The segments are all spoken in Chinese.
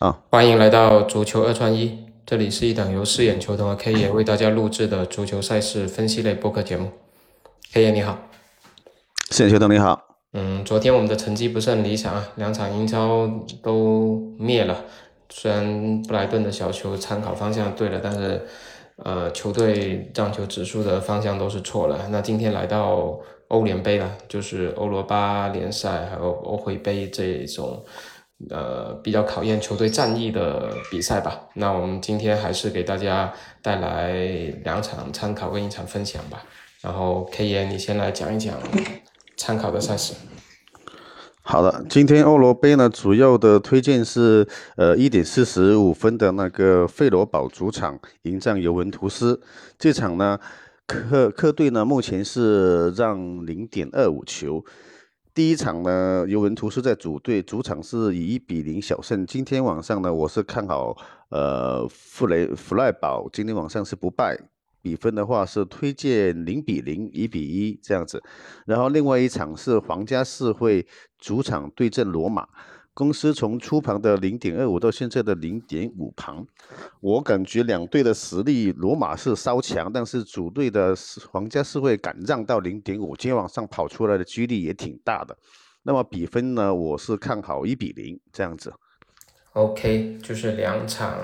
啊，欢迎来到足球二串一，这里是一档由四眼球童和 K 爷为大家录制的足球赛事分析类播客节目。K 爷你好，四眼球童你好。嗯，昨天我们的成绩不是很理想啊，两场英超都灭了。虽然布莱顿的小球参考方向对了，但是呃，球队让球指数的方向都是错了。那今天来到欧联杯了，就是欧罗巴联赛还有欧会杯这种。呃，比较考验球队战役的比赛吧。那我们今天还是给大家带来两场参考跟一场分享吧。然后 K 爷，你先来讲一讲参考的赛事。好的，今天欧罗杯呢，主要的推荐是呃一点四十五分的那个费罗堡主场迎战尤文图斯。这场呢，客客队呢目前是让零点二五球。第一场呢，尤文图斯在主队主场是以一比零小胜。今天晚上呢，我是看好呃弗雷弗赖堡，今天晚上是不败。比分的话是推荐零比零、一比一这样子。然后另外一场是皇家四会主场对阵罗马。公司从初盘的零点二五到现在的零点五盘，我感觉两队的实力，罗马是稍强，但是主队的皇家是会敢让到零点五，今天晚上跑出来的几率也挺大的。那么比分呢，我是看好一比零这样子。OK，就是两场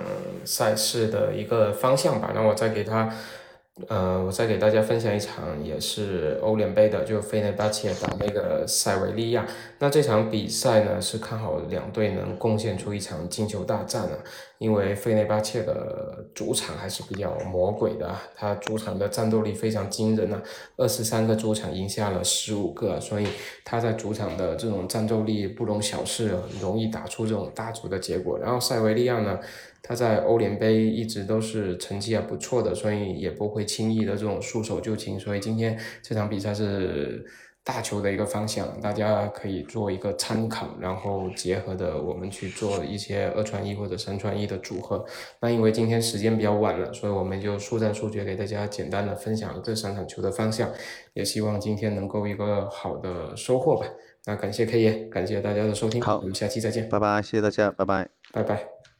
赛事的一个方向吧。那我再给他。呃，我再给大家分享一场也是欧联杯的，就费内巴切打那个塞维利亚。那这场比赛呢，是看好两队能贡献出一场进球大战啊。因为费内巴切的主场还是比较魔鬼的，他主场的战斗力非常惊人啊，二十三个主场赢下了十五个，所以他在主场的这种战斗力不容小视，容易打出这种大足的结果。然后塞维利亚呢？他在欧联杯一直都是成绩还不错的，所以也不会轻易的这种束手就擒。所以今天这场比赛是大球的一个方向，大家可以做一个参考，然后结合的我们去做一些二传一或者三传一的组合。那因为今天时间比较晚了，所以我们就速战速决给大家简单的分享这三场球的方向，也希望今天能够一个好的收获吧。那感谢 K 爷，感谢大家的收听，好，我们下期再见，拜拜，谢谢大家，拜拜，拜拜。